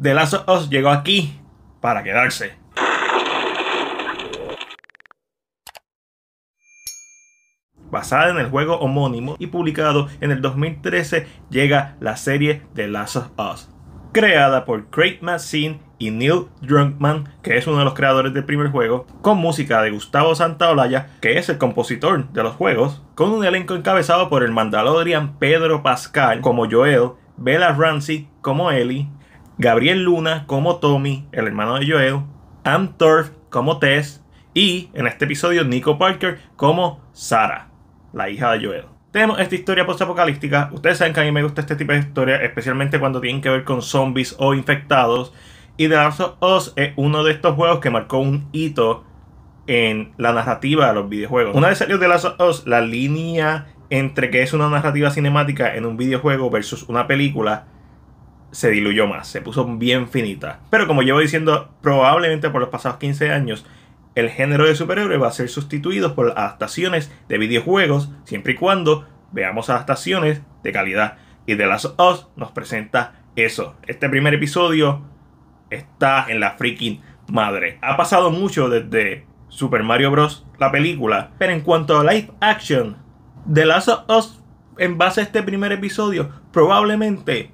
The Last of Us llegó aquí para quedarse. Basada en el juego homónimo y publicado en el 2013, llega la serie The Last of Us. Creada por Craig Mazin y Neil Druckmann, que es uno de los creadores del primer juego, con música de Gustavo Santaolalla, que es el compositor de los juegos, con un elenco encabezado por el Mandalorian Pedro Pascal como Joel, Bella Ramsey como Ellie, Gabriel Luna como Tommy, el hermano de Joel, Ann Torf como Tess y en este episodio Nico Parker como Sarah, la hija de Joel. Tenemos esta historia post-apocalíptica. Ustedes saben que a mí me gusta este tipo de historia, especialmente cuando tienen que ver con zombies o infectados. Y The Last of Us es uno de estos juegos que marcó un hito en la narrativa de los videojuegos. Una vez salió The Last of Us, la línea entre que es una narrativa cinemática en un videojuego versus una película se diluyó más, se puso bien finita. Pero como llevo diciendo, probablemente por los pasados 15 años, el género de superhéroe va a ser sustituido por adaptaciones de videojuegos, siempre y cuando veamos adaptaciones de calidad. Y The Last of Us nos presenta eso. Este primer episodio está en la freaking madre. Ha pasado mucho desde Super Mario Bros. la película, pero en cuanto a live action, The Last of Us, en base a este primer episodio, probablemente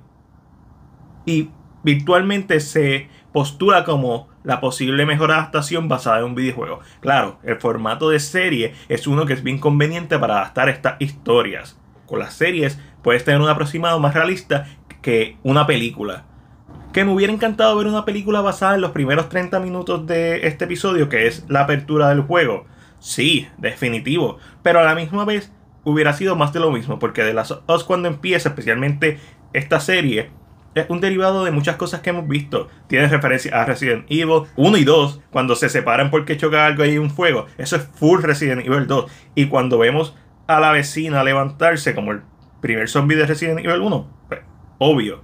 y virtualmente se postula como la posible mejor adaptación basada en un videojuego. Claro, el formato de serie es uno que es bien conveniente para adaptar estas historias. Con las series puedes tener un aproximado más realista que una película. Que me hubiera encantado ver una película basada en los primeros 30 minutos de este episodio, que es la apertura del juego. Sí, definitivo. Pero a la misma vez hubiera sido más de lo mismo, porque de las Us cuando empieza, especialmente esta serie, es un derivado de muchas cosas que hemos visto. Tiene referencia a Resident Evil 1 y 2, cuando se separan porque choca algo y hay un fuego. Eso es full Resident Evil 2. Y cuando vemos a la vecina levantarse como el primer zombie de Resident Evil 1, pues, obvio.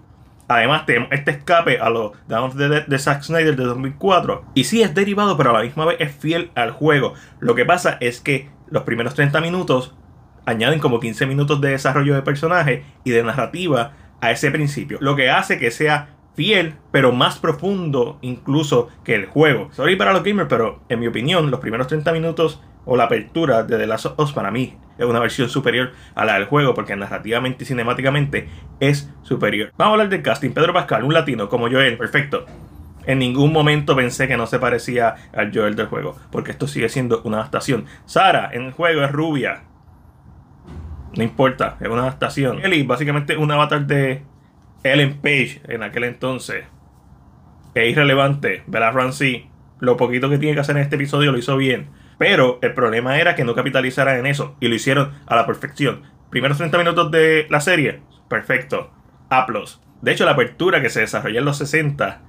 Además, tenemos este escape a los Dawn of the Dead de Zack Snyder de 2004. Y sí es derivado, pero a la misma vez es fiel al juego. Lo que pasa es que los primeros 30 minutos añaden como 15 minutos de desarrollo de personaje y de narrativa a ese principio. Lo que hace que sea fiel, pero más profundo incluso que el juego. Sorry para los gamers, pero en mi opinión, los primeros 30 minutos o la apertura de The Last of Us para mí es una versión superior a la del juego porque narrativamente y cinemáticamente es superior. Vamos a hablar del casting. Pedro Pascal, un latino como Joel, perfecto. En ningún momento pensé que no se parecía al Joel del juego, porque esto sigue siendo una adaptación. Sara en el juego es rubia, no importa, es una adaptación. Ellie, básicamente un avatar de Ellen Page en aquel entonces. Es irrelevante. Bella Ramsey, lo poquito que tiene que hacer en este episodio lo hizo bien. Pero el problema era que no capitalizara en eso. Y lo hicieron a la perfección. Primeros 30 minutos de la serie, perfecto. Aplos. De hecho, la apertura que se desarrolló en los 60,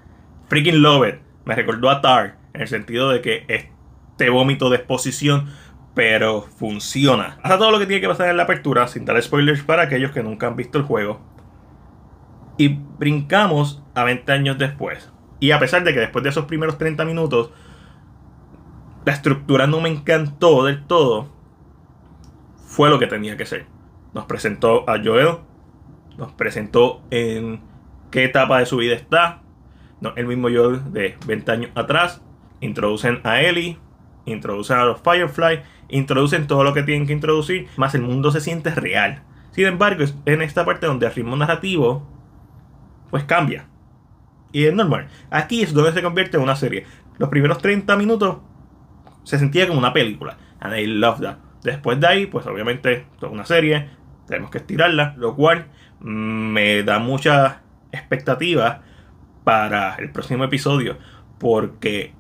freaking love it. Me recordó a Tar. En el sentido de que este vómito de exposición pero funciona. Hasta todo lo que tiene que pasar en la apertura, sin dar spoilers para aquellos que nunca han visto el juego. Y brincamos a 20 años después. Y a pesar de que después de esos primeros 30 minutos, la estructura no me encantó del todo, fue lo que tenía que ser. Nos presentó a Joel, nos presentó en qué etapa de su vida está, no, el mismo Joel de 20 años atrás, introducen a Ellie, introducen a los Firefly, introducen todo lo que tienen que introducir, más el mundo se siente real. Sin embargo, es en esta parte donde el ritmo narrativo pues cambia. Y es normal. Aquí es donde se convierte en una serie. Los primeros 30 minutos se sentía como una película. And I love that. Después de ahí, pues obviamente, es una serie. Tenemos que estirarla. Lo cual me da mucha expectativa para el próximo episodio. Porque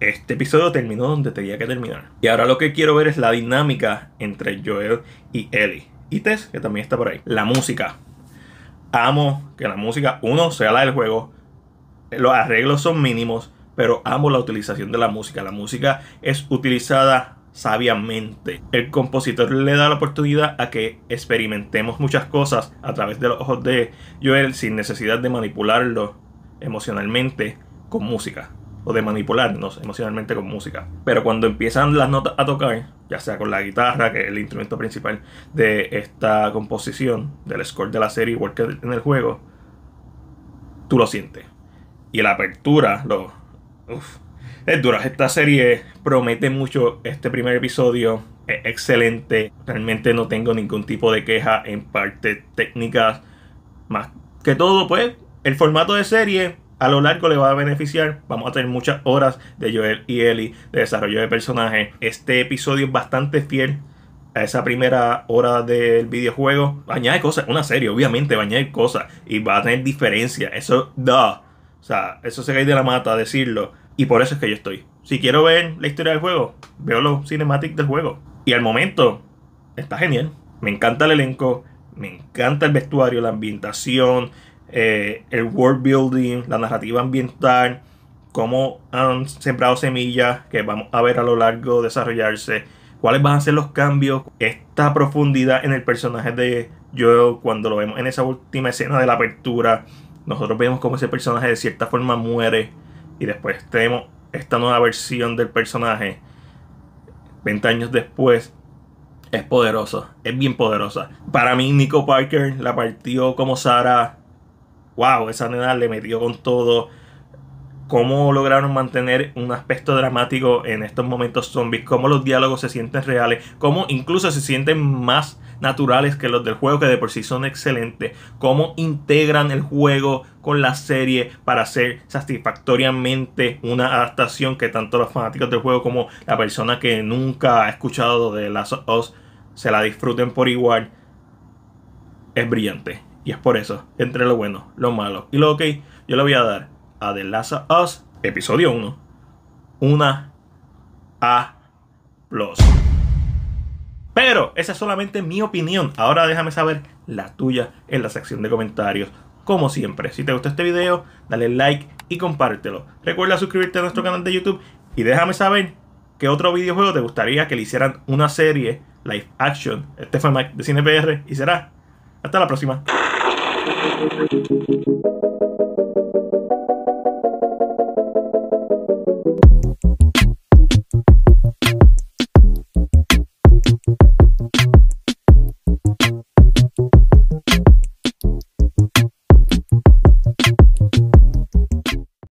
este episodio terminó donde tenía que terminar. Y ahora lo que quiero ver es la dinámica entre Joel y Ellie. Y Tess, que también está por ahí. La música. Amo que la música, uno, sea la del juego. Los arreglos son mínimos, pero amo la utilización de la música. La música es utilizada sabiamente. El compositor le da la oportunidad a que experimentemos muchas cosas a través de los ojos de Joel sin necesidad de manipularlo emocionalmente con música o de manipularnos emocionalmente con música. Pero cuando empiezan las notas a tocar, ya sea con la guitarra, que es el instrumento principal de esta composición, del score de la serie, igual que en el juego, tú lo sientes. y la apertura, lo, es dura. Esta serie promete mucho. Este primer episodio es excelente. Realmente no tengo ningún tipo de queja en parte técnicas. Más que todo, pues, el formato de serie a lo largo le va a beneficiar. Vamos a tener muchas horas de Joel y Ellie de desarrollo de personaje. Este episodio es bastante fiel a esa primera hora del videojuego. Añade cosas, una serie, obviamente va a añadir cosas y va a tener diferencia. Eso da. O sea, eso se cae de la mata decirlo. Y por eso es que yo estoy. Si quiero ver la historia del juego, veo los cinematics del juego. Y al momento, está genial. Me encanta el elenco, me encanta el vestuario, la ambientación, eh, el world building, la narrativa ambiental, cómo han sembrado semillas que vamos a ver a lo largo desarrollarse, cuáles van a ser los cambios, esta profundidad en el personaje de Joel cuando lo vemos en esa última escena de la apertura. Nosotros vemos cómo ese personaje de cierta forma muere y después tenemos esta nueva versión del personaje 20 años después es poderosa, es bien poderosa. Para mí Nico Parker la partió como Sara. Wow, esa nena le metió con todo. Cómo lograron mantener un aspecto dramático en estos momentos zombies, cómo los diálogos se sienten reales, cómo incluso se sienten más naturales que los del juego, que de por sí son excelentes. Cómo integran el juego con la serie para hacer satisfactoriamente una adaptación que tanto los fanáticos del juego como la persona que nunca ha escuchado de Last of Us se la disfruten por igual. Es brillante. Y es por eso, entre lo bueno, lo malo y lo ok, yo le voy a dar a The Last of Us, episodio 1, una A. Pero esa es solamente mi opinión. Ahora déjame saber la tuya en la sección de comentarios. Como siempre, si te gustó este video, dale like y compártelo. Recuerda suscribirte a nuestro canal de YouTube y déjame saber qué otro videojuego te gustaría que le hicieran una serie live action. Este fue Mike de CinePR y será hasta la próxima. Thank you.